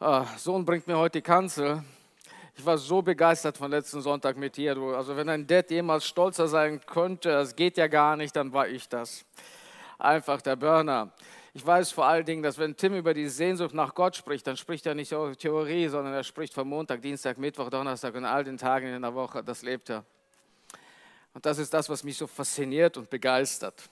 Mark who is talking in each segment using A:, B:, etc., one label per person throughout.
A: Ah, Sohn bringt mir heute die Kanzel. Ich war so begeistert von letzten Sonntag mit dir. Du. Also wenn ein Dad jemals stolzer sein könnte, das geht ja gar nicht, dann war ich das. Einfach der Burner. Ich weiß vor allen Dingen, dass wenn Tim über die Sehnsucht nach Gott spricht, dann spricht er nicht über Theorie, sondern er spricht von Montag, Dienstag, Mittwoch, Donnerstag und all den Tagen in der Woche. Das lebt er. Und das ist das, was mich so fasziniert und begeistert.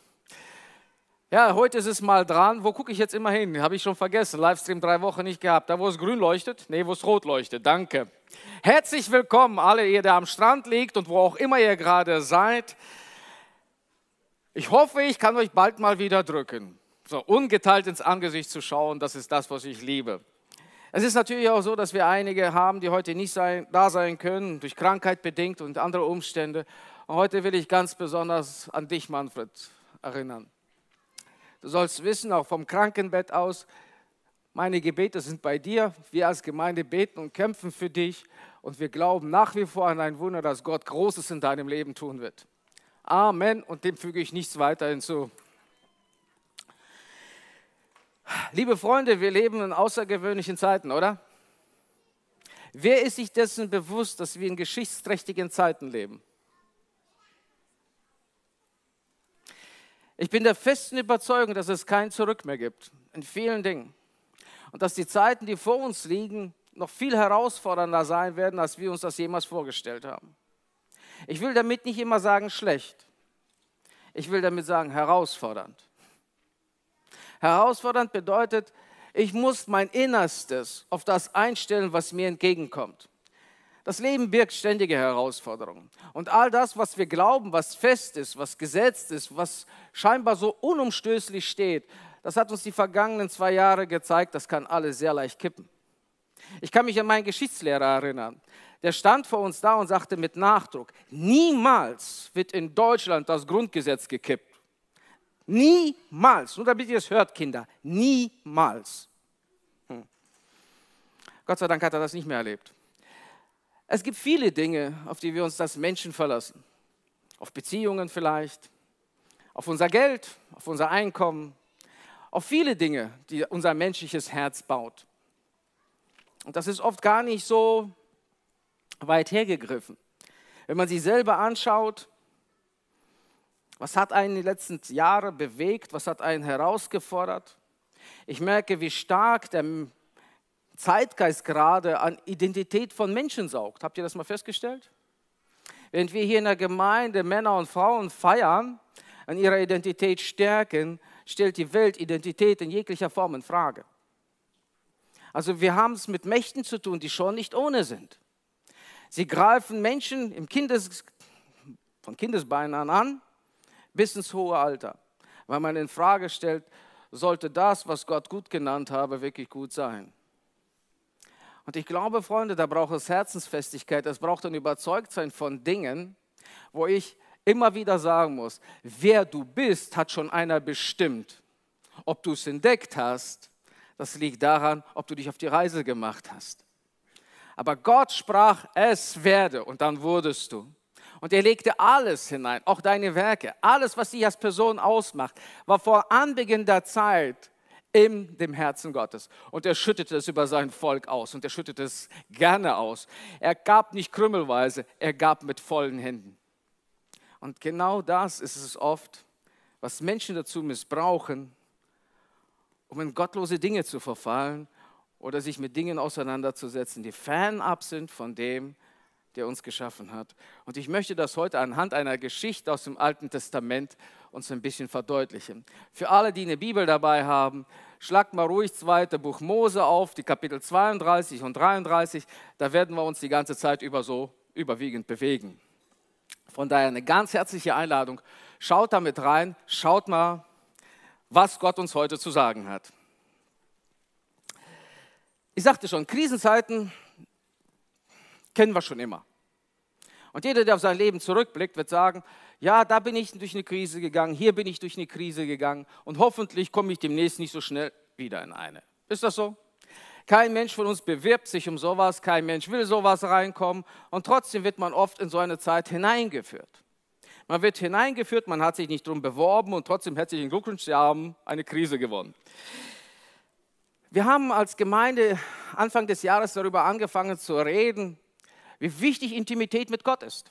A: Ja, heute ist es mal dran. Wo gucke ich jetzt immer hin? Habe ich schon vergessen. Livestream drei Wochen nicht gehabt. Da, wo es grün leuchtet? Nee, wo es rot leuchtet. Danke. Herzlich willkommen, alle ihr, der am Strand liegt und wo auch immer ihr gerade seid. Ich hoffe, ich kann euch bald mal wieder drücken. So ungeteilt ins Angesicht zu schauen, das ist das, was ich liebe. Es ist natürlich auch so, dass wir einige haben, die heute nicht sein, da sein können, durch Krankheit bedingt und andere Umstände. Und heute will ich ganz besonders an dich, Manfred, erinnern. Du sollst wissen, auch vom Krankenbett aus, meine Gebete sind bei dir. Wir als Gemeinde beten und kämpfen für dich. Und wir glauben nach wie vor an ein Wunder, dass Gott Großes in deinem Leben tun wird. Amen. Und dem füge ich nichts weiter hinzu. Liebe Freunde, wir leben in außergewöhnlichen Zeiten, oder? Wer ist sich dessen bewusst, dass wir in geschichtsträchtigen Zeiten leben? Ich bin der festen Überzeugung, dass es kein Zurück mehr gibt in vielen Dingen. Und dass die Zeiten, die vor uns liegen, noch viel herausfordernder sein werden, als wir uns das jemals vorgestellt haben. Ich will damit nicht immer sagen schlecht. Ich will damit sagen herausfordernd. Herausfordernd bedeutet, ich muss mein Innerstes auf das einstellen, was mir entgegenkommt. Das Leben birgt ständige Herausforderungen. Und all das, was wir glauben, was fest ist, was gesetzt ist, was scheinbar so unumstößlich steht, das hat uns die vergangenen zwei Jahre gezeigt, das kann alles sehr leicht kippen. Ich kann mich an meinen Geschichtslehrer erinnern. Der stand vor uns da und sagte mit Nachdruck, niemals wird in Deutschland das Grundgesetz gekippt. Niemals. Nur damit ihr es hört, Kinder. Niemals. Hm. Gott sei Dank hat er das nicht mehr erlebt. Es gibt viele Dinge, auf die wir uns als Menschen verlassen. Auf Beziehungen vielleicht, auf unser Geld, auf unser Einkommen, auf viele Dinge, die unser menschliches Herz baut. Und das ist oft gar nicht so weit hergegriffen. Wenn man sich selber anschaut, was hat einen die letzten Jahre bewegt, was hat einen herausgefordert? Ich merke, wie stark der Zeitgeist gerade an Identität von Menschen saugt. Habt ihr das mal festgestellt? Während wir hier in der Gemeinde Männer und Frauen feiern, an ihrer Identität stärken, stellt die Welt Identität in jeglicher Form in Frage. Also wir haben es mit Mächten zu tun, die schon nicht ohne sind. Sie greifen Menschen im Kindes, von Kindesbeinen an bis ins hohe Alter, weil man in Frage stellt, sollte das, was Gott gut genannt habe, wirklich gut sein. Und ich glaube, Freunde, da braucht es Herzensfestigkeit, es braucht ein Überzeugtsein von Dingen, wo ich immer wieder sagen muss, wer du bist, hat schon einer bestimmt. Ob du es entdeckt hast, das liegt daran, ob du dich auf die Reise gemacht hast. Aber Gott sprach, es werde und dann wurdest du. Und er legte alles hinein, auch deine Werke, alles, was dich als Person ausmacht, war vor Anbeginn der Zeit in dem Herzen Gottes. Und er schüttete es über sein Volk aus und er schüttete es gerne aus. Er gab nicht krümmelweise, er gab mit vollen Händen. Und genau das ist es oft, was Menschen dazu missbrauchen, um in gottlose Dinge zu verfallen oder sich mit Dingen auseinanderzusetzen, die fernab sind von dem, der uns geschaffen hat. Und ich möchte das heute anhand einer Geschichte aus dem Alten Testament uns ein bisschen verdeutlichen. Für alle, die eine Bibel dabei haben, schlagt mal ruhig zweite Buch Mose auf, die Kapitel 32 und 33. Da werden wir uns die ganze Zeit über so überwiegend bewegen. Von daher eine ganz herzliche Einladung. Schaut da mit rein, schaut mal, was Gott uns heute zu sagen hat. Ich sagte schon, Krisenzeiten kennen wir schon immer. Und jeder, der auf sein Leben zurückblickt, wird sagen, ja, da bin ich durch eine Krise gegangen, hier bin ich durch eine Krise gegangen und hoffentlich komme ich demnächst nicht so schnell wieder in eine. Ist das so? Kein Mensch von uns bewirbt sich um sowas, kein Mensch will sowas reinkommen und trotzdem wird man oft in so eine Zeit hineingeführt. Man wird hineingeführt, man hat sich nicht darum beworben und trotzdem herzlichen Glückwunsch, Sie haben eine Krise gewonnen. Wir haben als Gemeinde Anfang des Jahres darüber angefangen zu reden, wie wichtig Intimität mit Gott ist.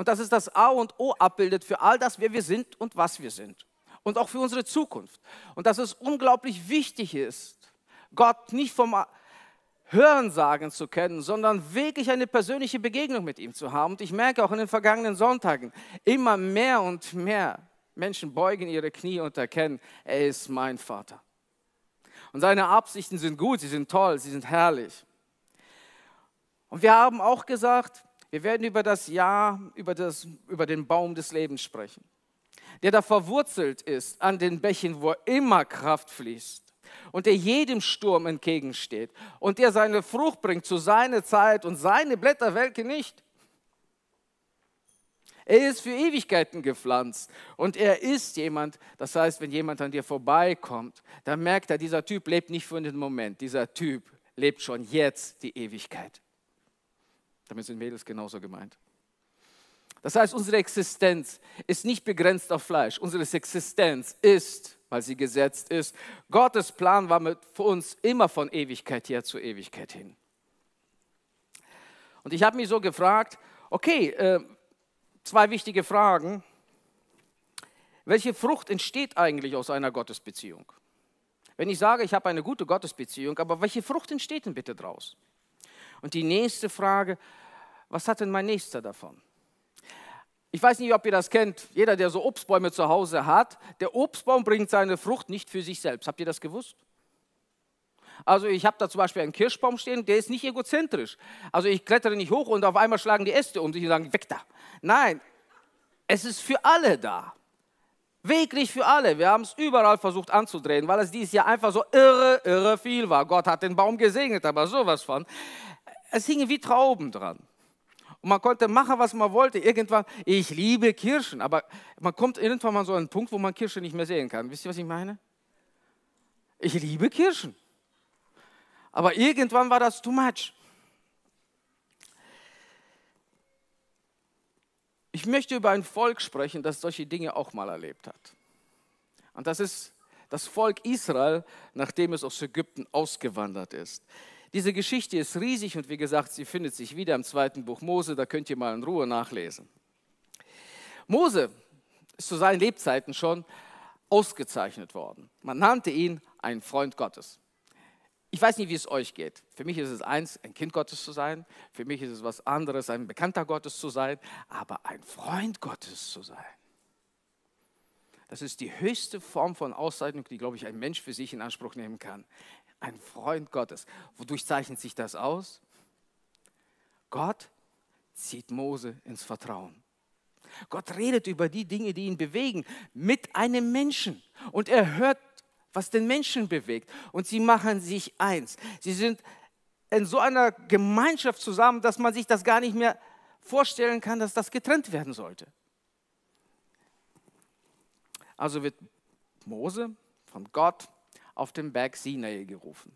A: Und dass es das A und O abbildet für all das, wer wir sind und was wir sind. Und auch für unsere Zukunft. Und dass es unglaublich wichtig ist, Gott nicht vom Hören sagen zu können, sondern wirklich eine persönliche Begegnung mit ihm zu haben. Und ich merke auch in den vergangenen Sonntagen, immer mehr und mehr Menschen beugen ihre Knie und erkennen, er ist mein Vater. Und seine Absichten sind gut, sie sind toll, sie sind herrlich. Und wir haben auch gesagt, wir werden über das Jahr, über, das, über den Baum des Lebens sprechen, der da verwurzelt ist an den Bächen, wo immer Kraft fließt und der jedem Sturm entgegensteht und der seine Frucht bringt zu seiner Zeit und seine Blätter welke nicht. Er ist für Ewigkeiten gepflanzt und er ist jemand, das heißt, wenn jemand an dir vorbeikommt, dann merkt er, dieser Typ lebt nicht für den Moment, dieser Typ lebt schon jetzt die Ewigkeit. Damit sind Mädels genauso gemeint. Das heißt, unsere Existenz ist nicht begrenzt auf Fleisch. Unsere Existenz ist, weil sie gesetzt ist. Gottes Plan war mit, für uns immer von Ewigkeit her zu Ewigkeit hin. Und ich habe mich so gefragt, okay, äh, zwei wichtige Fragen. Welche Frucht entsteht eigentlich aus einer Gottesbeziehung? Wenn ich sage, ich habe eine gute Gottesbeziehung, aber welche Frucht entsteht denn bitte draus? Und die nächste Frage, was hat denn mein Nächster davon? Ich weiß nicht, ob ihr das kennt. Jeder, der so Obstbäume zu Hause hat, der Obstbaum bringt seine Frucht nicht für sich selbst. Habt ihr das gewusst? Also ich habe da zum Beispiel einen Kirschbaum stehen, der ist nicht egozentrisch. Also ich klettere nicht hoch und auf einmal schlagen die Äste um sich und sagen, weg da. Nein, es ist für alle da. Wirklich für alle. Wir haben es überall versucht anzudrehen, weil es dieses Jahr einfach so irre, irre viel war. Gott hat den Baum gesegnet, aber sowas von. Es hingen wie Trauben dran. Und man konnte machen, was man wollte. Irgendwann, ich liebe Kirschen, aber man kommt irgendwann mal so an einen Punkt, wo man Kirschen nicht mehr sehen kann. Wisst ihr, was ich meine? Ich liebe Kirschen. Aber irgendwann war das too much. Ich möchte über ein Volk sprechen, das solche Dinge auch mal erlebt hat. Und das ist das Volk Israel, nachdem es aus Ägypten ausgewandert ist. Diese Geschichte ist riesig und wie gesagt, sie findet sich wieder im zweiten Buch Mose, da könnt ihr mal in Ruhe nachlesen. Mose ist zu seinen Lebzeiten schon ausgezeichnet worden. Man nannte ihn ein Freund Gottes. Ich weiß nicht, wie es euch geht. Für mich ist es eins, ein Kind Gottes zu sein. Für mich ist es was anderes, ein Bekannter Gottes zu sein. Aber ein Freund Gottes zu sein, das ist die höchste Form von Auszeichnung, die, glaube ich, ein Mensch für sich in Anspruch nehmen kann ein Freund Gottes. Wodurch zeichnet sich das aus? Gott zieht Mose ins Vertrauen. Gott redet über die Dinge, die ihn bewegen, mit einem Menschen. Und er hört, was den Menschen bewegt. Und sie machen sich eins. Sie sind in so einer Gemeinschaft zusammen, dass man sich das gar nicht mehr vorstellen kann, dass das getrennt werden sollte. Also wird Mose von Gott auf den Berg Sinai gerufen.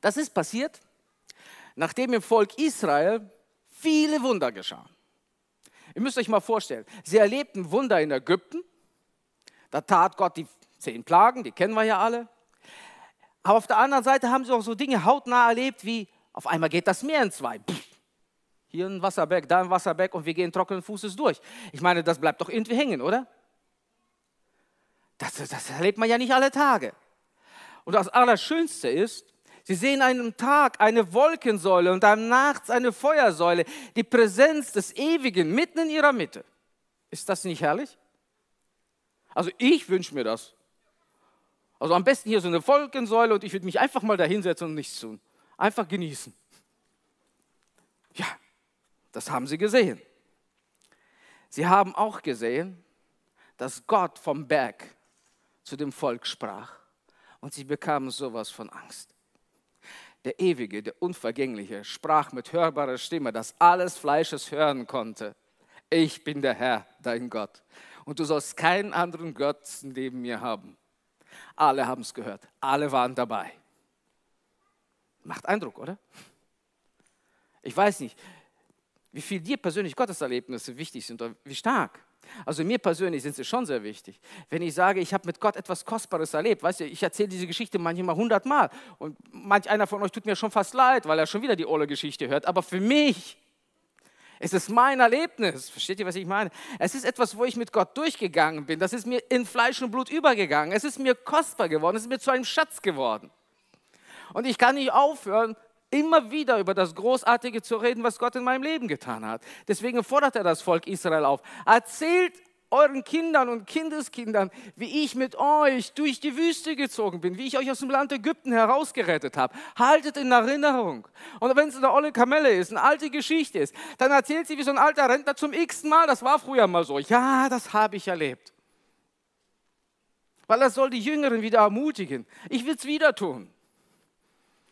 A: Das ist passiert, nachdem im Volk Israel viele Wunder geschahen. Ihr müsst euch mal vorstellen, sie erlebten Wunder in Ägypten, da tat Gott die zehn Plagen, die kennen wir ja alle. Aber auf der anderen Seite haben sie auch so Dinge hautnah erlebt, wie auf einmal geht das Meer in zwei. Pff, hier ein Wasserberg, da ein Wasserberg und wir gehen trockenen Fußes durch. Ich meine, das bleibt doch irgendwie hängen, oder? Das, das erlebt man ja nicht alle Tage. Und das Allerschönste ist, Sie sehen einen Tag eine Wolkensäule und dann nachts eine Feuersäule, die Präsenz des Ewigen mitten in ihrer Mitte. Ist das nicht herrlich? Also ich wünsche mir das. Also am besten hier so eine Wolkensäule und ich würde mich einfach mal da hinsetzen und nichts tun. Einfach genießen. Ja, das haben sie gesehen. Sie haben auch gesehen, dass Gott vom Berg zu dem Volk sprach und sie bekamen sowas von Angst. Der Ewige, der Unvergängliche, sprach mit hörbarer Stimme, dass alles Fleisch es hören konnte. Ich bin der Herr, dein Gott. Und du sollst keinen anderen Götzen neben mir haben. Alle haben es gehört. Alle waren dabei. Macht Eindruck, oder? Ich weiß nicht, wie viel dir persönlich Gotteserlebnisse wichtig sind oder wie stark. Also mir persönlich sind sie schon sehr wichtig. Wenn ich sage, ich habe mit Gott etwas Kostbares erlebt, weißt du, ich erzähle diese Geschichte manchmal hundertmal und manch einer von euch tut mir schon fast leid, weil er schon wieder die olle Geschichte hört. Aber für mich es ist mein Erlebnis. Versteht ihr, was ich meine? Es ist etwas, wo ich mit Gott durchgegangen bin. Das ist mir in Fleisch und Blut übergegangen. Es ist mir kostbar geworden. Es ist mir zu einem Schatz geworden. Und ich kann nicht aufhören, immer wieder über das Großartige zu reden, was Gott in meinem Leben getan hat. Deswegen fordert er das Volk Israel auf. Erzählt euren Kindern und Kindeskindern, wie ich mit euch durch die Wüste gezogen bin, wie ich euch aus dem Land Ägypten herausgerettet habe. Haltet in Erinnerung. Und wenn es eine olle Kamelle ist, eine alte Geschichte ist, dann erzählt sie wie so ein alter Rentner zum x-ten Mal, das war früher mal so. Ja, das habe ich erlebt. Weil das soll die Jüngeren wieder ermutigen. Ich will es wieder tun.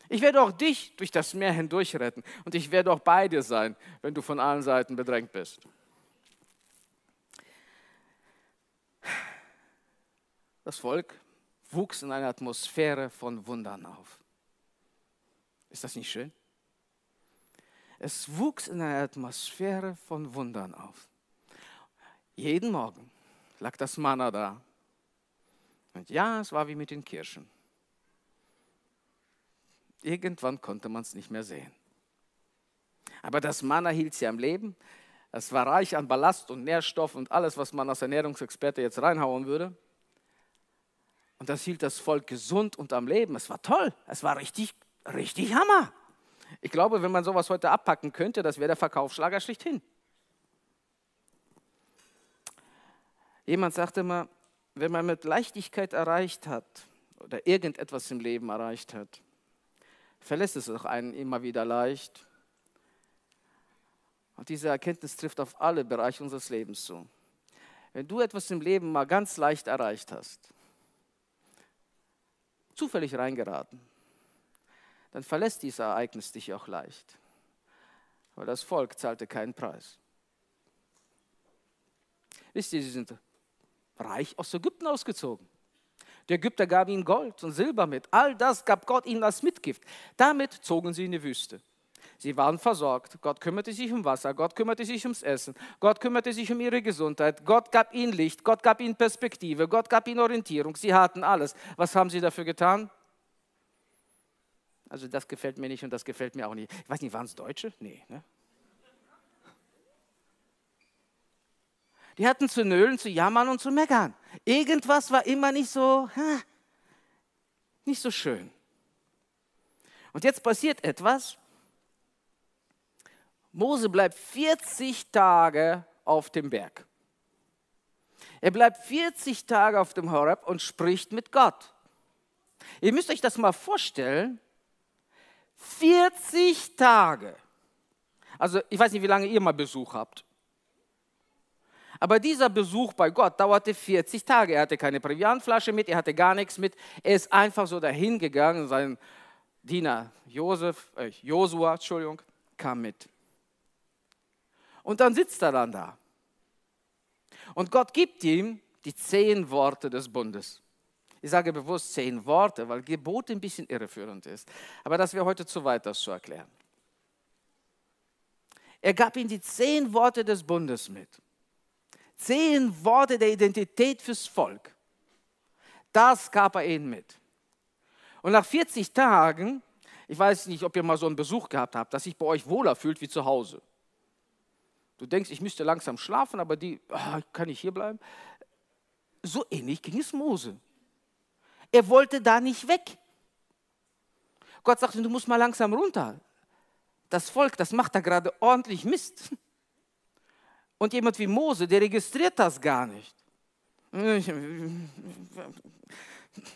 A: Ich werde auch dich durch das Meer hindurch retten und ich werde auch bei dir sein, wenn du von allen Seiten bedrängt bist. Das Volk wuchs in einer Atmosphäre von Wundern auf. Ist das nicht schön? Es wuchs in einer Atmosphäre von Wundern auf. Jeden Morgen lag das Manna da. Und ja, es war wie mit den Kirschen. Irgendwann konnte man es nicht mehr sehen. Aber das Manna hielt sie am Leben. Es war reich an Ballast und Nährstoff und alles, was man als Ernährungsexperte jetzt reinhauen würde. Und das hielt das Volk gesund und am Leben. Es war toll. Es war richtig, richtig Hammer. Ich glaube, wenn man sowas heute abpacken könnte, das wäre der Verkaufsschlager schlichthin. Jemand sagte mal, wenn man mit Leichtigkeit erreicht hat oder irgendetwas im Leben erreicht hat, verlässt es auch einen immer wieder leicht. Und diese Erkenntnis trifft auf alle Bereiche unseres Lebens zu. Wenn du etwas im Leben mal ganz leicht erreicht hast, zufällig reingeraten, dann verlässt dieses Ereignis dich auch leicht. Weil das Volk zahlte keinen Preis. Wisst ihr, sie sind reich aus Ägypten ausgezogen. Der Ägypter gab ihnen Gold und Silber mit. All das gab Gott ihnen als Mitgift. Damit zogen sie in die Wüste. Sie waren versorgt. Gott kümmerte sich um Wasser. Gott kümmerte sich ums Essen. Gott kümmerte sich um ihre Gesundheit. Gott gab ihnen Licht. Gott gab ihnen Perspektive. Gott gab ihnen Orientierung. Sie hatten alles. Was haben sie dafür getan? Also das gefällt mir nicht und das gefällt mir auch nicht. Ich weiß nicht, waren es Deutsche? Nee. Ne? Die hatten zu nölen, zu jammern und zu meckern. Irgendwas war immer nicht so, nicht so schön. Und jetzt passiert etwas, Mose bleibt 40 Tage auf dem Berg. Er bleibt 40 Tage auf dem Horeb und spricht mit Gott. Ihr müsst euch das mal vorstellen. 40 Tage. Also ich weiß nicht, wie lange ihr mal Besuch habt. Aber dieser Besuch bei Gott dauerte 40 Tage. Er hatte keine Proviantflasche mit, er hatte gar nichts mit. Er ist einfach so dahin gegangen. Sein Diener Josef, äh, Josua, Entschuldigung, kam mit. Und dann sitzt er dann da. Und Gott gibt ihm die zehn Worte des Bundes. Ich sage bewusst zehn Worte, weil Gebot ein bisschen irreführend ist. Aber das wäre heute zu weit, das zu erklären. Er gab ihm die zehn Worte des Bundes mit. Zehn Worte der Identität fürs Volk. Das gab er ihnen mit. Und nach 40 Tagen, ich weiß nicht, ob ihr mal so einen Besuch gehabt habt, dass sich bei euch wohler fühlt wie zu Hause. Du denkst, ich müsste langsam schlafen, aber die, oh, kann ich hier bleiben? So ähnlich ging es Mose. Er wollte da nicht weg. Gott sagte, du musst mal langsam runter. Das Volk, das macht da gerade ordentlich Mist. Und jemand wie Mose, der registriert das gar nicht.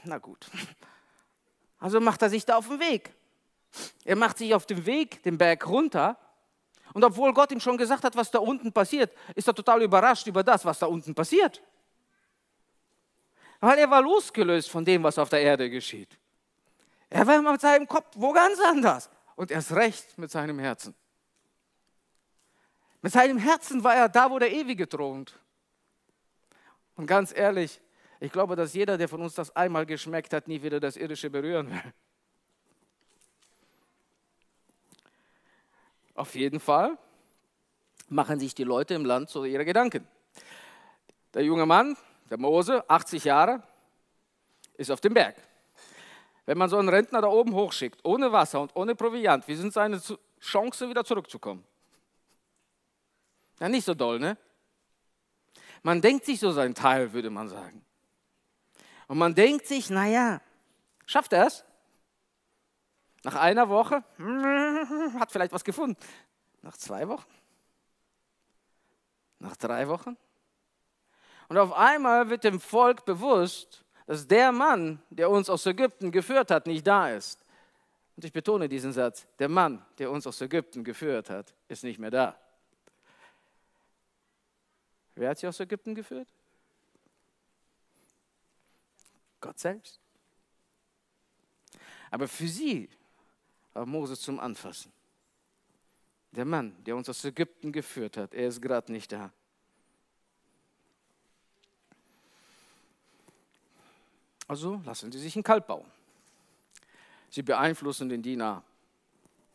A: Na gut. Also macht er sich da auf den Weg. Er macht sich auf den Weg den Berg runter und obwohl Gott ihm schon gesagt hat, was da unten passiert, ist er total überrascht über das, was da unten passiert. Weil er war losgelöst von dem, was auf der Erde geschieht. Er war mit seinem Kopf wo ganz anders und erst recht mit seinem Herzen. Mit seinem Herzen war er da, wo der Ewige thront. Und ganz ehrlich, ich glaube, dass jeder, der von uns das einmal geschmeckt hat, nie wieder das Irdische berühren will. Auf jeden Fall machen sich die Leute im Land so ihre Gedanken. Der junge Mann, der Mose, 80 Jahre, ist auf dem Berg. Wenn man so einen Rentner da oben hochschickt, ohne Wasser und ohne Proviant, wie sind seine Chancen, wieder zurückzukommen? Ja, nicht so doll, ne? Man denkt sich so seinen Teil, würde man sagen. Und man denkt sich, naja, schafft er es? Nach einer Woche hat vielleicht was gefunden. Nach zwei Wochen? Nach drei Wochen? Und auf einmal wird dem Volk bewusst, dass der Mann, der uns aus Ägypten geführt hat, nicht da ist. Und ich betone diesen Satz, der Mann, der uns aus Ägypten geführt hat, ist nicht mehr da. Wer hat sie aus Ägypten geführt? Gott selbst. Aber für sie war Moses zum Anfassen. Der Mann, der uns aus Ägypten geführt hat, er ist gerade nicht da. Also lassen Sie sich ein Kalb bauen. Sie beeinflussen den Diener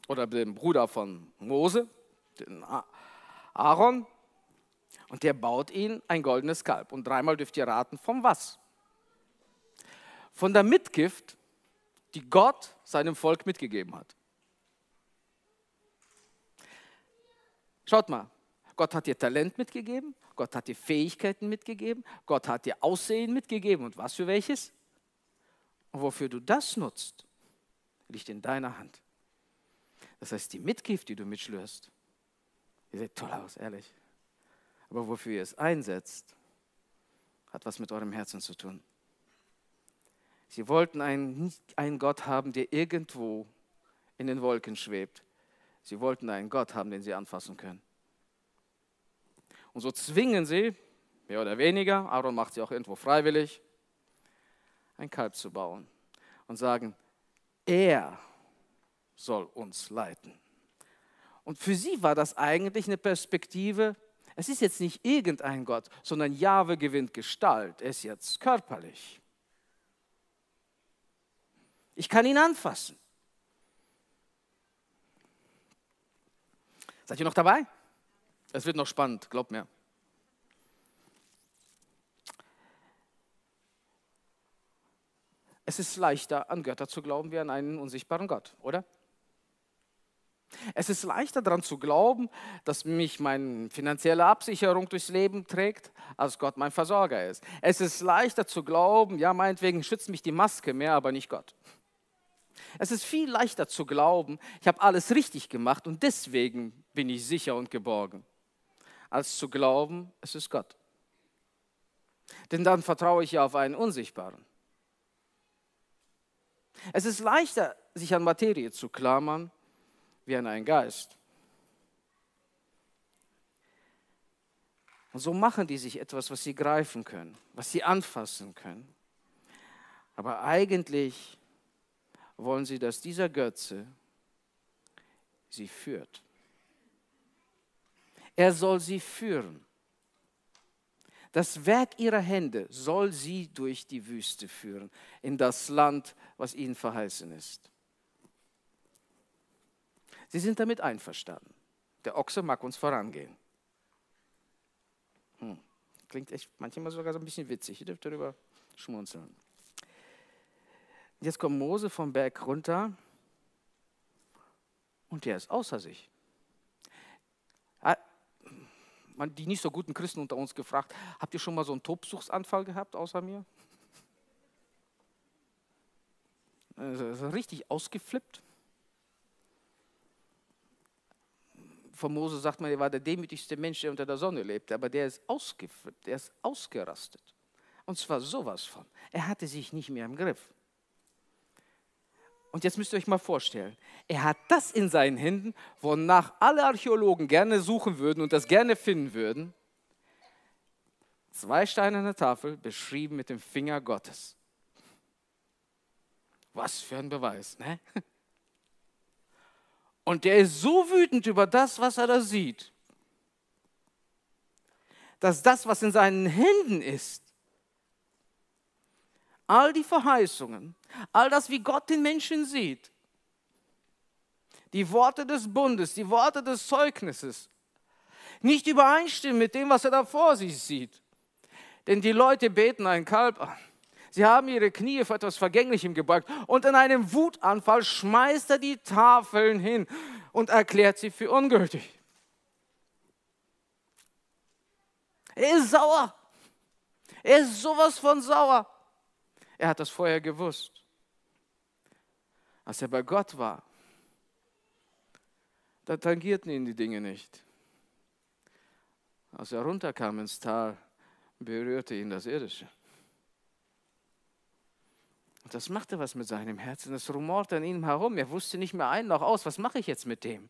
A: oder den Bruder von Mose, den Aaron, und der baut ihnen ein goldenes Kalb. Und dreimal dürft ihr raten, von was? Von der Mitgift, die Gott seinem Volk mitgegeben hat. Schaut mal, Gott hat dir Talent mitgegeben, Gott hat dir Fähigkeiten mitgegeben, Gott hat dir Aussehen mitgegeben. Und was für welches? Und wofür du das nutzt, liegt in deiner Hand. Das heißt, die Mitgift, die du mitschlürst, ihr seht toll aus, ehrlich. Aber wofür ihr es einsetzt, hat was mit eurem Herzen zu tun. Sie wollten einen, einen Gott haben, der irgendwo in den Wolken schwebt. Sie wollten einen Gott haben, den sie anfassen können. Und so zwingen sie, mehr oder weniger, Aaron macht sie auch irgendwo freiwillig, ein Kalb zu bauen und sagen, er soll uns leiten. Und für sie war das eigentlich eine Perspektive, es ist jetzt nicht irgendein Gott, sondern Jahwe gewinnt Gestalt. Er ist jetzt körperlich. Ich kann ihn anfassen. Seid ihr noch dabei? Es wird noch spannend, glaubt mir. Es ist leichter, an Götter zu glauben, wie an einen unsichtbaren Gott, oder? Es ist leichter daran zu glauben, dass mich meine finanzielle Absicherung durchs Leben trägt, als Gott mein Versorger ist. Es ist leichter zu glauben, ja, meinetwegen schützt mich die Maske mehr, aber nicht Gott. Es ist viel leichter zu glauben, ich habe alles richtig gemacht und deswegen bin ich sicher und geborgen, als zu glauben, es ist Gott. Denn dann vertraue ich ja auf einen Unsichtbaren. Es ist leichter, sich an Materie zu klammern, wie an einen Geist. Und so machen die sich etwas, was sie greifen können, was sie anfassen können. Aber eigentlich wollen sie, dass dieser Götze sie führt. Er soll sie führen. Das Werk ihrer Hände soll sie durch die Wüste führen, in das Land, was ihnen verheißen ist. Sie sind damit einverstanden. Der Ochse mag uns vorangehen. Hm. Klingt echt manchmal sogar so ein bisschen witzig. Ihr dürft darüber schmunzeln. Jetzt kommt Mose vom Berg runter und der ist außer sich. Man, die nicht so guten Christen unter uns gefragt, habt ihr schon mal so einen Tobsuchtsanfall gehabt außer mir? Also, richtig ausgeflippt. Von Mose sagt man, er war der demütigste Mensch, der unter der Sonne lebte, aber der ist ausgeflippt, der ist ausgerastet. Und zwar sowas von. Er hatte sich nicht mehr im Griff. Und jetzt müsst ihr euch mal vorstellen, er hat das in seinen Händen, wonach alle Archäologen gerne suchen würden und das gerne finden würden. Zwei Steine an der Tafel, beschrieben mit dem Finger Gottes. Was für ein Beweis, ne? Und der ist so wütend über das, was er da sieht, dass das, was in seinen Händen ist, all die Verheißungen, all das, wie Gott den Menschen sieht, die Worte des Bundes, die Worte des Zeugnisses, nicht übereinstimmen mit dem, was er da vor sich sieht. Denn die Leute beten ein Kalb an. Sie haben ihre Knie vor etwas Vergänglichem gebeugt. Und in einem Wutanfall schmeißt er die Tafeln hin und erklärt sie für ungültig. Er ist sauer. Er ist sowas von sauer. Er hat das vorher gewusst. Als er bei Gott war, da tangierten ihn die Dinge nicht. Als er runterkam ins Tal, berührte ihn das Irdische. Und das machte was mit seinem Herzen. Es rumorte an ihm herum. Er wusste nicht mehr ein noch aus. Was mache ich jetzt mit dem?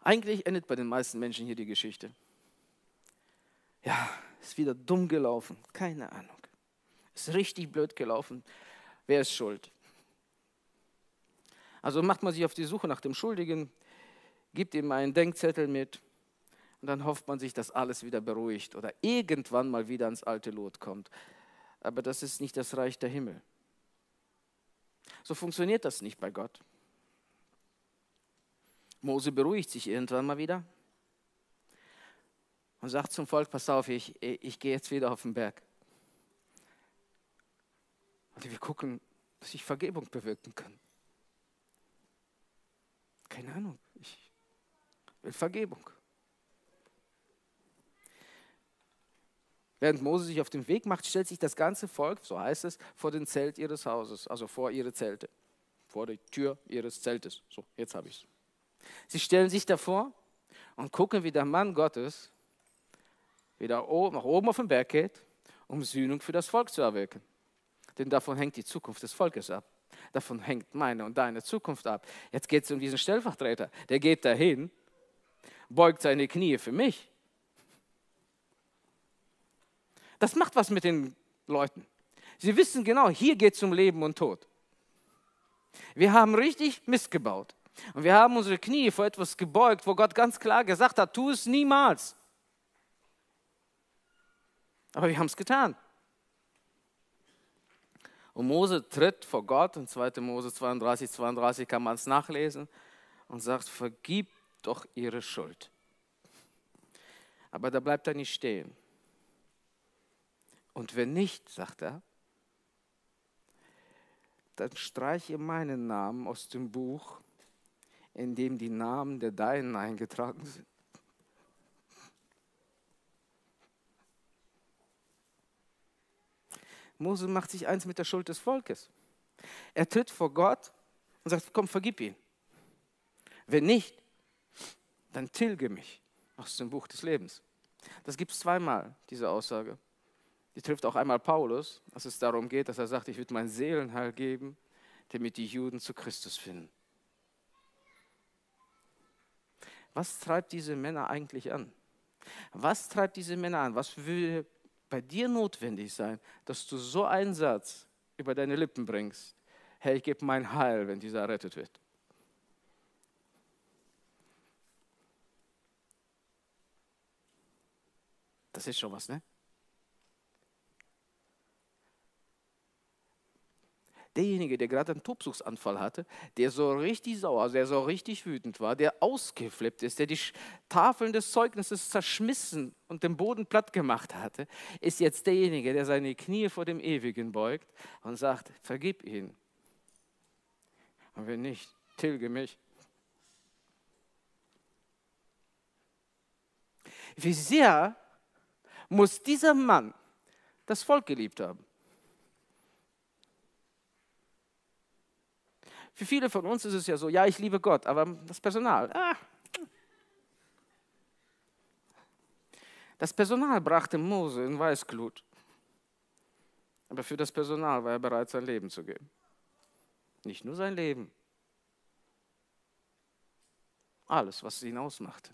A: Eigentlich endet bei den meisten Menschen hier die Geschichte. Ja, ist wieder dumm gelaufen. Keine Ahnung. Ist richtig blöd gelaufen. Wer ist schuld? Also macht man sich auf die Suche nach dem Schuldigen, gibt ihm einen Denkzettel mit und dann hofft man sich, dass alles wieder beruhigt oder irgendwann mal wieder ans alte Lot kommt. Aber das ist nicht das Reich der Himmel. So funktioniert das nicht bei Gott. Mose beruhigt sich irgendwann mal wieder und sagt zum Volk, pass auf, ich, ich gehe jetzt wieder auf den Berg. Und wir gucken, dass ich Vergebung bewirken kann. Keine Ahnung, ich will Vergebung. Während Mose sich auf den Weg macht, stellt sich das ganze Volk, so heißt es, vor den Zelt ihres Hauses, also vor ihre Zelte, vor die Tür ihres Zeltes. So, jetzt habe ich es. Sie stellen sich davor und gucken, wie der Mann Gottes wieder nach oben auf den Berg geht, um Sühnung für das Volk zu erwirken. Denn davon hängt die Zukunft des Volkes ab. Davon hängt meine und deine Zukunft ab. Jetzt geht es um diesen Stellvertreter. Der geht dahin, beugt seine Knie für mich. Das macht was mit den Leuten. Sie wissen genau, hier geht es um Leben und Tod. Wir haben richtig Mist gebaut. Und wir haben unsere Knie vor etwas gebeugt, wo Gott ganz klar gesagt hat, tu es niemals. Aber wir haben es getan. Und Mose tritt vor Gott, in 2. Mose 32, 32 kann man es nachlesen, und sagt, vergib doch ihre Schuld. Aber da bleibt er nicht stehen. Und wenn nicht, sagt er, dann streiche meinen Namen aus dem Buch in dem die Namen der Deinen eingetragen sind. Mose macht sich eins mit der Schuld des Volkes. Er tritt vor Gott und sagt, komm, vergib ihn. Wenn nicht, dann tilge mich aus dem Buch des Lebens. Das gibt es zweimal, diese Aussage. Die trifft auch einmal Paulus, als es darum geht, dass er sagt, ich würde mein Seelenheil geben, damit die Juden zu Christus finden. was treibt diese Männer eigentlich an? Was treibt diese Männer an? Was will bei dir notwendig sein, dass du so einen Satz über deine Lippen bringst? Herr, ich gebe mein Heil, wenn dieser errettet wird. Das ist schon was, ne? Derjenige, der gerade einen Tobsuchsanfall hatte, der so richtig sauer, der so richtig wütend war, der ausgeflippt ist, der die Tafeln des Zeugnisses zerschmissen und den Boden platt gemacht hatte, ist jetzt derjenige, der seine Knie vor dem Ewigen beugt und sagt, vergib ihn. Und wenn nicht, tilge mich. Wie sehr muss dieser Mann das Volk geliebt haben? Für viele von uns ist es ja so, ja, ich liebe Gott, aber das Personal, ah. Das Personal brachte Mose in Weißglut. Aber für das Personal war er bereit, sein Leben zu geben. Nicht nur sein Leben. Alles, was ihn ausmachte.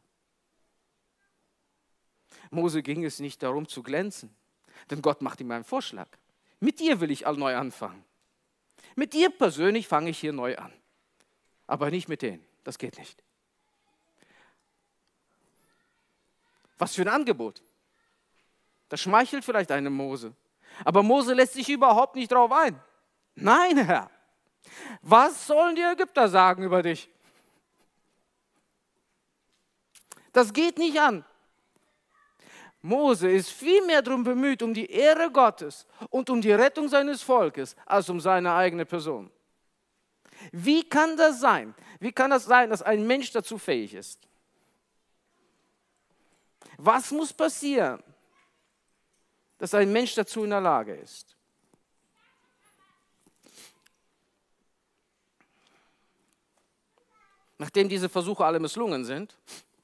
A: Mose ging es nicht darum zu glänzen, denn Gott macht ihm einen Vorschlag. Mit dir will ich all neu anfangen. Mit dir persönlich fange ich hier neu an. Aber nicht mit denen. Das geht nicht. Was für ein Angebot. Das schmeichelt vielleicht einem Mose. Aber Mose lässt sich überhaupt nicht drauf ein. Nein, Herr. Was sollen die Ägypter sagen über dich? Das geht nicht an. Mose ist viel mehr darum bemüht, um die Ehre Gottes und um die Rettung seines Volkes, als um seine eigene Person. Wie kann das sein? Wie kann das sein, dass ein Mensch dazu fähig ist? Was muss passieren, dass ein Mensch dazu in der Lage ist? Nachdem diese Versuche alle misslungen sind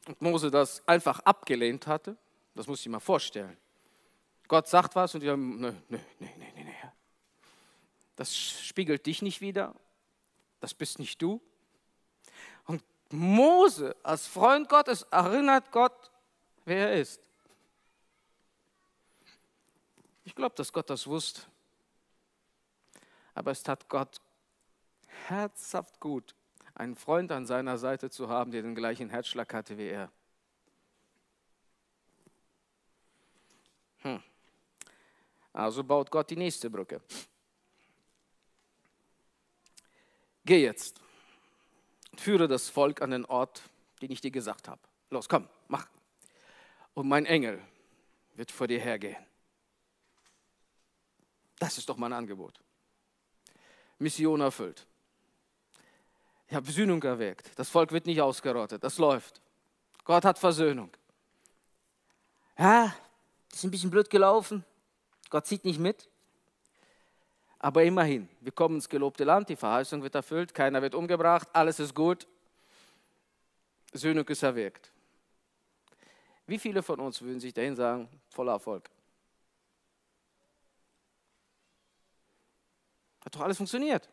A: und Mose das einfach abgelehnt hatte, das muss ich mal vorstellen. Gott sagt was und haben, nö, nö, nö, nö, nö. Das spiegelt dich nicht wieder, das bist nicht du. Und Mose als Freund Gottes erinnert Gott, wer er ist. Ich glaube, dass Gott das wusste. Aber es tat Gott herzhaft gut, einen Freund an seiner Seite zu haben, der den gleichen Herzschlag hatte wie er. Hm. Also baut Gott die nächste Brücke. Geh jetzt führe das Volk an den Ort, den ich dir gesagt habe. Los, komm, mach. Und mein Engel wird vor dir hergehen. Das ist doch mein Angebot. Mission erfüllt. Ich habe Versöhnung erweckt. Das Volk wird nicht ausgerottet. Das läuft. Gott hat Versöhnung. Ja, das ist ein bisschen blöd gelaufen. Gott zieht nicht mit. Aber immerhin, wir kommen ins gelobte Land, die Verheißung wird erfüllt, keiner wird umgebracht, alles ist gut. Söhnung ist erwirkt. Wie viele von uns würden sich dahin sagen, voller Erfolg? Hat doch alles funktioniert.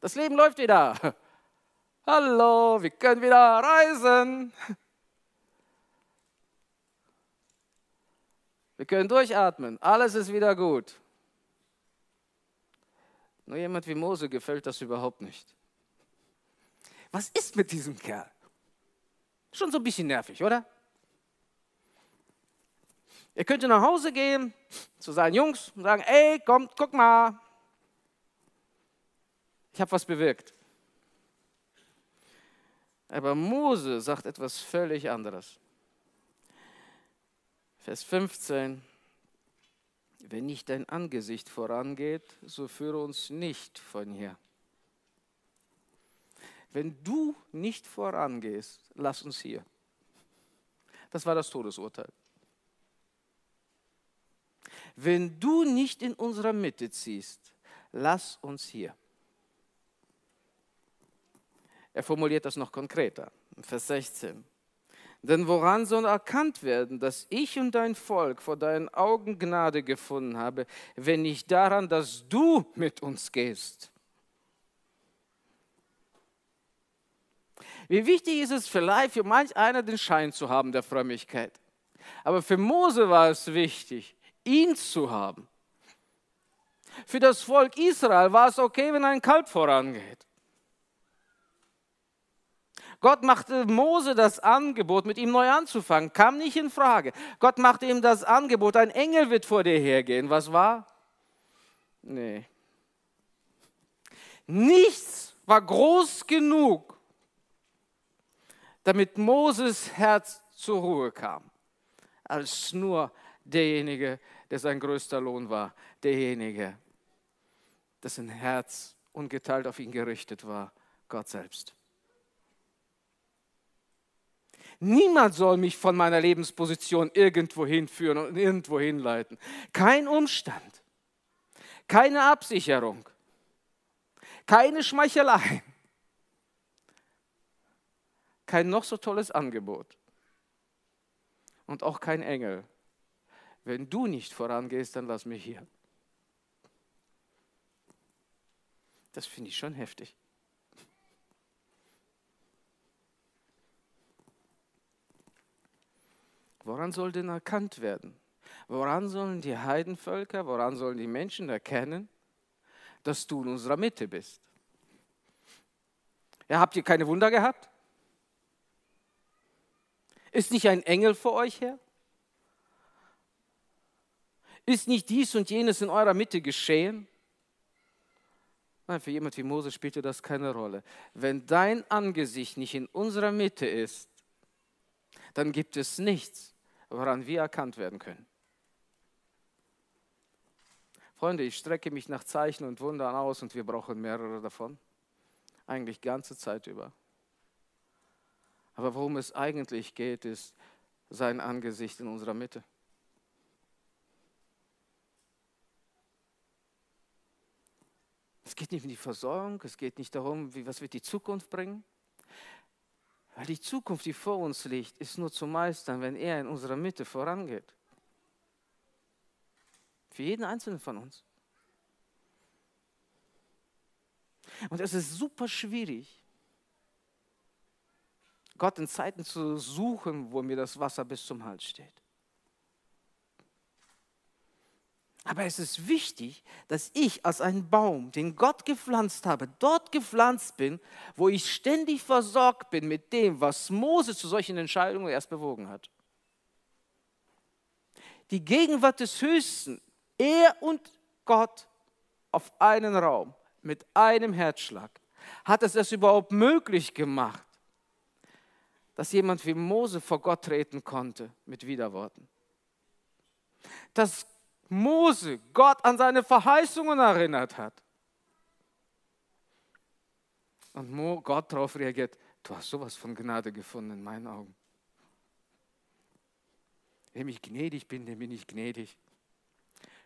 A: Das Leben läuft wieder. Hallo, wir können wieder reisen. Wir können durchatmen. Alles ist wieder gut. Nur jemand wie Mose gefällt das überhaupt nicht. Was ist mit diesem Kerl? Schon so ein bisschen nervig, oder? Er könnte nach Hause gehen zu seinen Jungs und sagen, ey, kommt, guck mal, ich habe was bewirkt. Aber Mose sagt etwas völlig anderes. Vers 15. Wenn nicht dein Angesicht vorangeht, so führe uns nicht von hier. Wenn du nicht vorangehst, lass uns hier. Das war das Todesurteil. Wenn du nicht in unserer Mitte ziehst, lass uns hier. Er formuliert das noch konkreter. Vers 16. Denn woran soll erkannt werden, dass ich und dein Volk vor deinen Augen Gnade gefunden habe, wenn nicht daran, dass du mit uns gehst? Wie wichtig ist es vielleicht für manch einer den Schein zu haben der Frömmigkeit. Aber für Mose war es wichtig, ihn zu haben. Für das Volk Israel war es okay, wenn ein Kalb vorangeht. Gott machte Mose das Angebot, mit ihm neu anzufangen, kam nicht in Frage. Gott machte ihm das Angebot, ein Engel wird vor dir hergehen. Was war? Nee. Nichts war groß genug, damit Moses Herz zur Ruhe kam, als nur derjenige, der sein größter Lohn war, derjenige, dessen Herz ungeteilt auf ihn gerichtet war, Gott selbst. Niemand soll mich von meiner Lebensposition irgendwo hinführen und irgendwo hinleiten. Kein Umstand, keine Absicherung, keine Schmeichelei, kein noch so tolles Angebot und auch kein Engel. Wenn du nicht vorangehst, dann lass mich hier. Das finde ich schon heftig. Woran soll denn erkannt werden? Woran sollen die Heidenvölker, woran sollen die Menschen erkennen, dass du in unserer Mitte bist? Ja, habt ihr keine Wunder gehabt? Ist nicht ein Engel vor euch her? Ist nicht dies und jenes in eurer Mitte geschehen? Nein, für jemand wie Mose spielte das keine Rolle. Wenn dein Angesicht nicht in unserer Mitte ist, dann gibt es nichts, woran wir erkannt werden können. Freunde, ich strecke mich nach Zeichen und Wundern aus und wir brauchen mehrere davon. Eigentlich ganze Zeit über. Aber worum es eigentlich geht, ist sein Angesicht in unserer Mitte. Es geht nicht um die Versorgung, es geht nicht darum, wie, was wird die Zukunft bringen. Weil die Zukunft, die vor uns liegt, ist nur zu meistern, wenn er in unserer Mitte vorangeht. Für jeden Einzelnen von uns. Und es ist super schwierig, Gott in Zeiten zu suchen, wo mir das Wasser bis zum Hals steht. Aber es ist wichtig, dass ich als ein Baum, den Gott gepflanzt habe, dort gepflanzt bin, wo ich ständig versorgt bin mit dem, was Mose zu solchen Entscheidungen erst bewogen hat. Die Gegenwart des Höchsten, er und Gott auf einen Raum mit einem Herzschlag, hat es es überhaupt möglich gemacht, dass jemand wie Mose vor Gott treten konnte mit Widerworten. Dass Mose Gott an seine Verheißungen erinnert hat. Und Gott darauf reagiert, du hast sowas von Gnade gefunden in meinen Augen. Wenn ich gnädig bin, dann bin ich gnädig.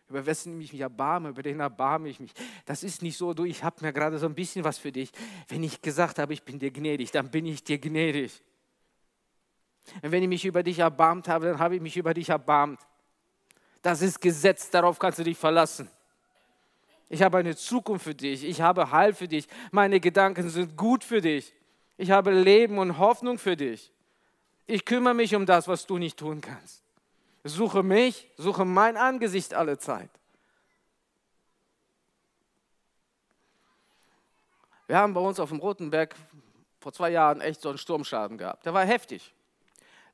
A: Über wessen ich mich erbarme, über den erbarme ich mich. Das ist nicht so, du, ich habe mir gerade so ein bisschen was für dich. Wenn ich gesagt habe, ich bin dir gnädig, dann bin ich dir gnädig. Und wenn ich mich über dich erbarmt habe, dann habe ich mich über dich erbarmt. Das ist Gesetz, darauf kannst du dich verlassen. Ich habe eine Zukunft für dich. Ich habe Heil für dich. Meine Gedanken sind gut für dich. Ich habe Leben und Hoffnung für dich. Ich kümmere mich um das, was du nicht tun kannst. Suche mich, suche mein Angesicht alle Zeit. Wir haben bei uns auf dem Roten Berg vor zwei Jahren echt so einen Sturmschaden gehabt. Der war heftig.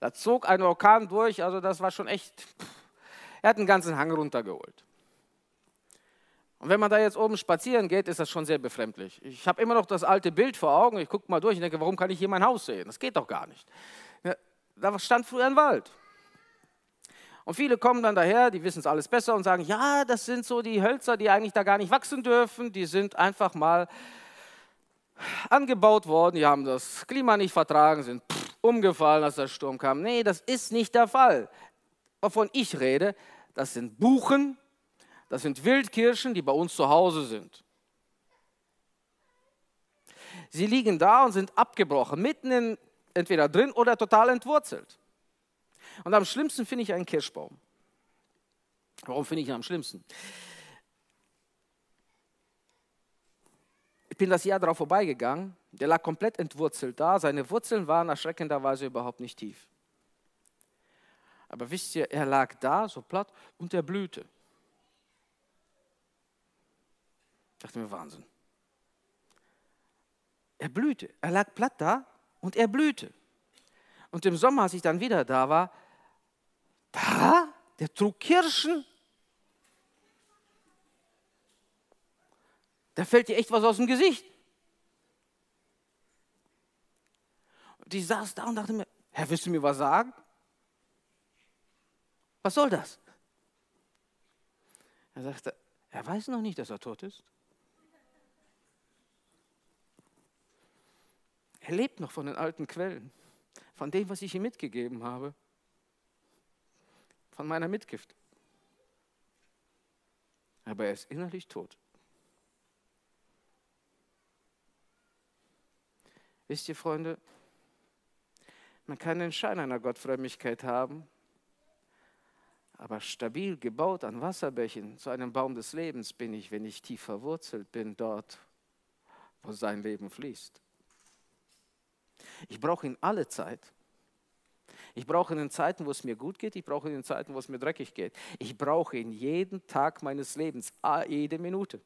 A: Da zog ein Orkan durch, also das war schon echt. Er hat einen ganzen Hang runtergeholt. Und wenn man da jetzt oben spazieren geht, ist das schon sehr befremdlich. Ich habe immer noch das alte Bild vor Augen. Ich gucke mal durch und denke, warum kann ich hier mein Haus sehen? Das geht doch gar nicht. Da stand früher ein Wald. Und viele kommen dann daher, die wissen es alles besser und sagen, ja, das sind so die Hölzer, die eigentlich da gar nicht wachsen dürfen. Die sind einfach mal angebaut worden, die haben das Klima nicht vertragen, sind umgefallen, als der Sturm kam. Nee, das ist nicht der Fall. Wovon ich rede, das sind Buchen, das sind Wildkirschen, die bei uns zu Hause sind. Sie liegen da und sind abgebrochen, mitten in, entweder drin oder total entwurzelt. Und am schlimmsten finde ich einen Kirschbaum. Warum finde ich ihn am schlimmsten? Ich bin das Jahr darauf vorbeigegangen der lag komplett entwurzelt da. Seine Wurzeln waren erschreckenderweise überhaupt nicht tief. Aber wisst ihr, er lag da, so platt, und er blühte. Ich dachte mir, Wahnsinn. Er blühte. Er lag platt da und er blühte. Und im Sommer, als ich dann wieder da war, da, der trug Kirschen. Da fällt dir echt was aus dem Gesicht. die saß da und dachte mir, Herr, willst du mir was sagen? Was soll das? Er sagte, er weiß noch nicht, dass er tot ist. Er lebt noch von den alten Quellen, von dem, was ich ihm mitgegeben habe, von meiner Mitgift. Aber er ist innerlich tot. Wisst ihr, Freunde, man kann den Schein einer Gottfrömmigkeit haben, aber stabil gebaut an Wasserbächen zu einem Baum des Lebens bin ich, wenn ich tief verwurzelt bin dort, wo sein Leben fließt. Ich brauche ihn alle Zeit. Ich brauche ihn in Zeiten, wo es mir gut geht. Ich brauche ihn in Zeiten, wo es mir dreckig geht. Ich brauche ihn jeden Tag meines Lebens, jede Minute.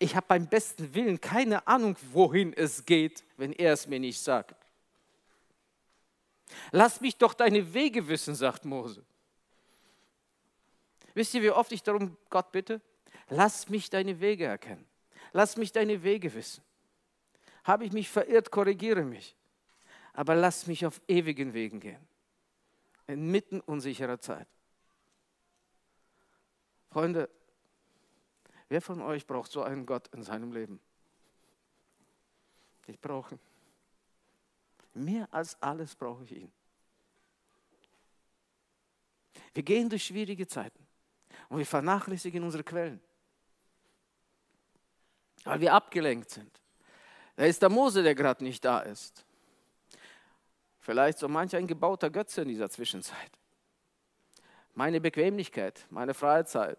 A: Ich habe beim besten Willen keine Ahnung, wohin es geht, wenn er es mir nicht sagt. Lass mich doch deine Wege wissen, sagt Mose. Wisst ihr, wie oft ich darum Gott bitte? Lass mich deine Wege erkennen. Lass mich deine Wege wissen. Habe ich mich verirrt, korrigiere mich. aber lass mich auf ewigen Wegen gehen, inmitten unsicherer Zeit. Freunde, wer von euch braucht so einen Gott in seinem Leben? Ich brauche ihn. Mehr als alles brauche ich ihn. Wir gehen durch schwierige Zeiten und wir vernachlässigen unsere Quellen, weil wir abgelenkt sind. Da ist der Mose, der gerade nicht da ist. Vielleicht so manch ein gebauter Götze in dieser Zwischenzeit. Meine Bequemlichkeit, meine Freizeit,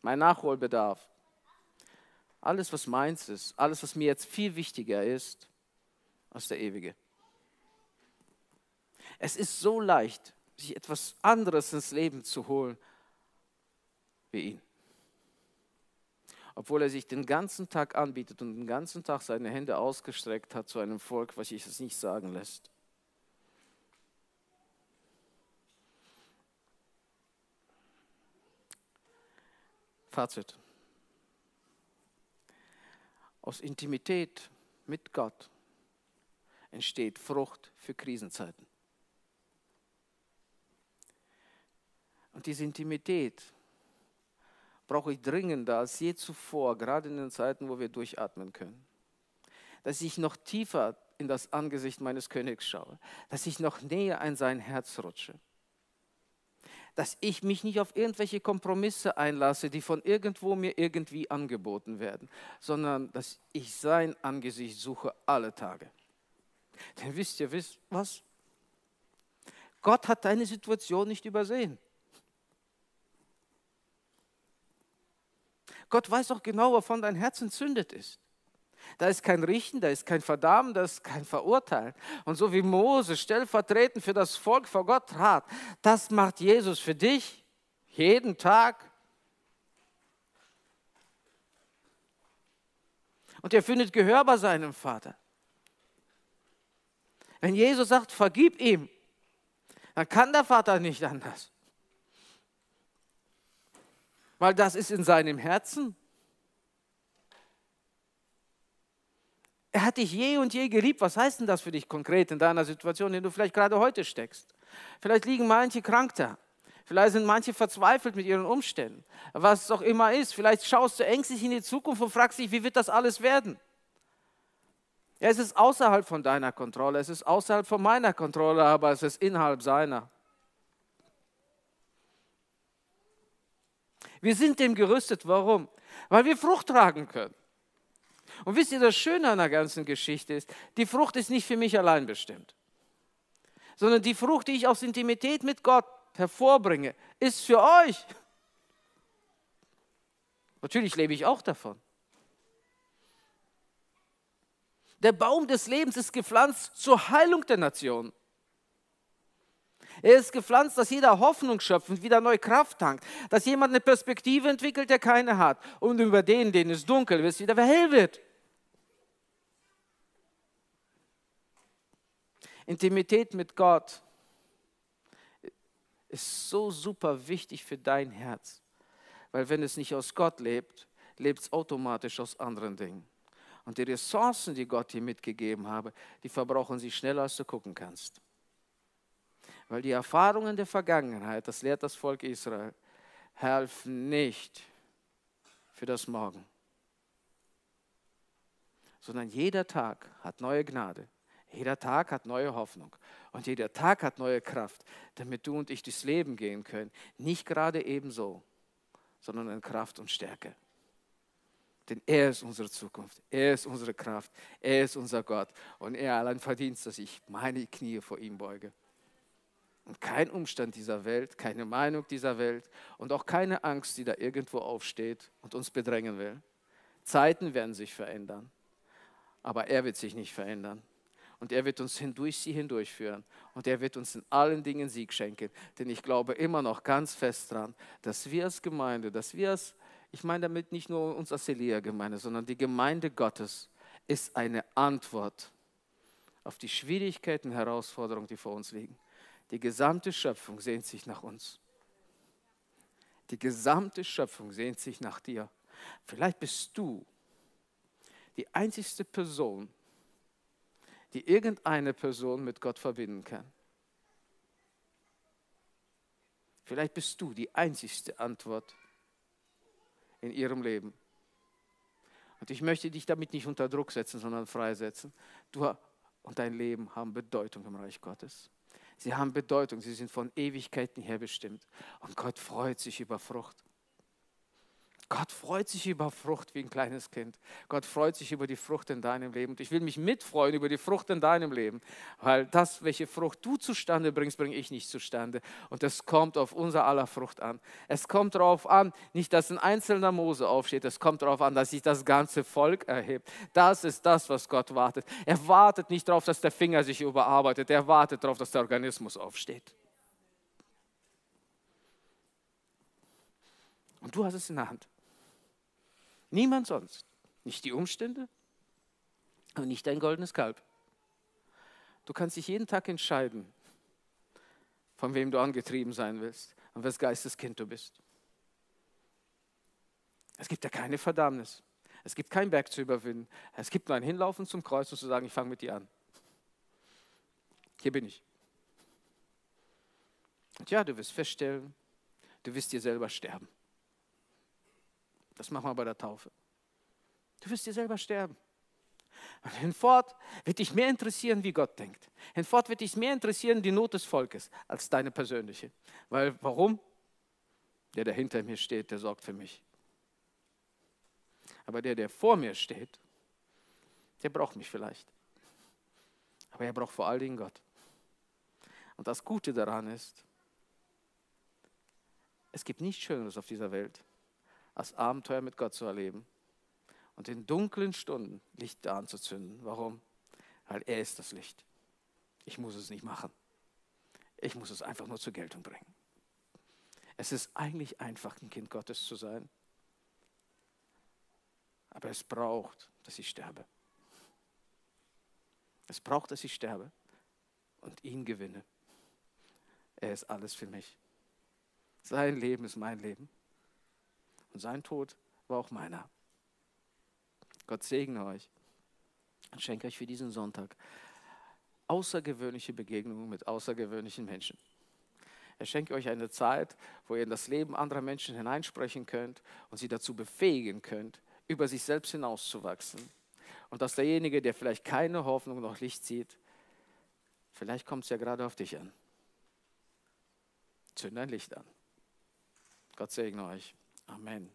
A: mein Nachholbedarf, alles, was meins ist, alles, was mir jetzt viel wichtiger ist als der Ewige. Es ist so leicht, sich etwas anderes ins Leben zu holen wie ihn. Obwohl er sich den ganzen Tag anbietet und den ganzen Tag seine Hände ausgestreckt hat zu einem Volk, was sich es nicht sagen lässt. Fazit. Aus Intimität mit Gott entsteht Frucht für Krisenzeiten. Und diese Intimität brauche ich dringender als je zuvor, gerade in den Zeiten, wo wir durchatmen können. Dass ich noch tiefer in das Angesicht meines Königs schaue, dass ich noch näher an sein Herz rutsche, dass ich mich nicht auf irgendwelche Kompromisse einlasse, die von irgendwo mir irgendwie angeboten werden, sondern dass ich sein Angesicht suche alle Tage. Denn wisst ihr, wisst was? Gott hat deine Situation nicht übersehen. Gott weiß auch genau, wovon dein Herz entzündet ist. Da ist kein Richten, da ist kein Verdammen, da ist kein Verurteilen. Und so wie Mose stellvertretend für das Volk vor Gott trat, das macht Jesus für dich jeden Tag. Und er findet Gehör bei seinem Vater. Wenn Jesus sagt, vergib ihm, dann kann der Vater nicht anders weil das ist in seinem Herzen. Er hat dich je und je geliebt. Was heißt denn das für dich konkret in deiner Situation, in der du vielleicht gerade heute steckst? Vielleicht liegen manche krank da. Vielleicht sind manche verzweifelt mit ihren Umständen. Was es auch immer ist. Vielleicht schaust du ängstlich in die Zukunft und fragst dich, wie wird das alles werden? Ja, es ist außerhalb von deiner Kontrolle, es ist außerhalb von meiner Kontrolle, aber es ist innerhalb seiner. Wir sind dem gerüstet. Warum? Weil wir Frucht tragen können. Und wisst ihr, das Schöne an der ganzen Geschichte ist, die Frucht ist nicht für mich allein bestimmt, sondern die Frucht, die ich aus Intimität mit Gott hervorbringe, ist für euch. Natürlich lebe ich auch davon. Der Baum des Lebens ist gepflanzt zur Heilung der Nationen. Er ist gepflanzt, dass jeder Hoffnung schöpft und wieder neue Kraft tankt. Dass jemand eine Perspektive entwickelt, der keine hat. Und über den, denen es dunkel ist, wieder hell wird. Intimität mit Gott ist so super wichtig für dein Herz. Weil wenn es nicht aus Gott lebt, lebt es automatisch aus anderen Dingen. Und die Ressourcen, die Gott dir mitgegeben habe, die verbrauchen sie schneller, als du gucken kannst. Weil die Erfahrungen der Vergangenheit, das lehrt das Volk Israel, helfen nicht für das Morgen. Sondern jeder Tag hat neue Gnade. Jeder Tag hat neue Hoffnung. Und jeder Tag hat neue Kraft, damit du und ich durchs Leben gehen können. Nicht gerade ebenso, sondern in Kraft und Stärke. Denn er ist unsere Zukunft, er ist unsere Kraft, er ist unser Gott. Und er allein verdient, dass ich meine Knie vor ihm beuge. Und kein Umstand dieser Welt, keine Meinung dieser Welt und auch keine Angst, die da irgendwo aufsteht und uns bedrängen will. Zeiten werden sich verändern, aber er wird sich nicht verändern. Und er wird uns hindurch sie hindurchführen. Und er wird uns in allen Dingen Sieg schenken. Denn ich glaube immer noch ganz fest daran, dass wir als Gemeinde, dass wir als, ich meine damit nicht nur uns als Elia-Gemeinde, sondern die Gemeinde Gottes ist eine Antwort auf die Schwierigkeiten Herausforderungen, die vor uns liegen. Die gesamte Schöpfung sehnt sich nach uns. Die gesamte Schöpfung sehnt sich nach dir. Vielleicht bist du die einzigste Person, die irgendeine Person mit Gott verbinden kann. Vielleicht bist du die einzigste Antwort in ihrem Leben. Und ich möchte dich damit nicht unter Druck setzen, sondern freisetzen. Du und dein Leben haben Bedeutung im Reich Gottes. Sie haben Bedeutung, sie sind von Ewigkeiten her bestimmt. Und Gott freut sich über Frucht. Gott freut sich über Frucht wie ein kleines Kind. Gott freut sich über die Frucht in deinem Leben. Und ich will mich mitfreuen über die Frucht in deinem Leben, weil das, welche Frucht du zustande bringst, bringe ich nicht zustande. Und es kommt auf unser aller Frucht an. Es kommt darauf an, nicht, dass ein einzelner Mose aufsteht, es kommt darauf an, dass sich das ganze Volk erhebt. Das ist das, was Gott wartet. Er wartet nicht darauf, dass der Finger sich überarbeitet. Er wartet darauf, dass der Organismus aufsteht. Und du hast es in der Hand. Niemand sonst. Nicht die Umstände und nicht dein goldenes Kalb. Du kannst dich jeden Tag entscheiden, von wem du angetrieben sein willst und wes Geisteskind du bist. Es gibt ja keine Verdammnis. Es gibt keinen Berg zu überwinden. Es gibt nur ein Hinlaufen zum Kreuz und zu sagen, ich fange mit dir an. Hier bin ich. Und ja, du wirst feststellen, du wirst dir selber sterben. Das machen wir bei der Taufe. Du wirst dir selber sterben. Und hinfort wird dich mehr interessieren, wie Gott denkt. Hinfort wird dich mehr interessieren, die Not des Volkes, als deine persönliche. Weil, warum? Der, der hinter mir steht, der sorgt für mich. Aber der, der vor mir steht, der braucht mich vielleicht. Aber er braucht vor allen Dingen Gott. Und das Gute daran ist, es gibt nichts Schöneres auf dieser Welt, als Abenteuer mit Gott zu erleben und in dunklen Stunden Licht anzuzünden. Warum? Weil er ist das Licht. Ich muss es nicht machen. Ich muss es einfach nur zur Geltung bringen. Es ist eigentlich einfach, ein Kind Gottes zu sein. Aber es braucht, dass ich sterbe. Es braucht, dass ich sterbe und ihn gewinne. Er ist alles für mich. Sein Leben ist mein Leben. Und sein Tod war auch meiner. Gott segne euch und schenke euch für diesen Sonntag außergewöhnliche Begegnungen mit außergewöhnlichen Menschen. Er schenke euch eine Zeit, wo ihr in das Leben anderer Menschen hineinsprechen könnt und sie dazu befähigen könnt, über sich selbst hinauszuwachsen. Und dass derjenige, der vielleicht keine Hoffnung noch Licht sieht, vielleicht kommt es ja gerade auf dich an. Zünd ein Licht an. Gott segne euch. Amen.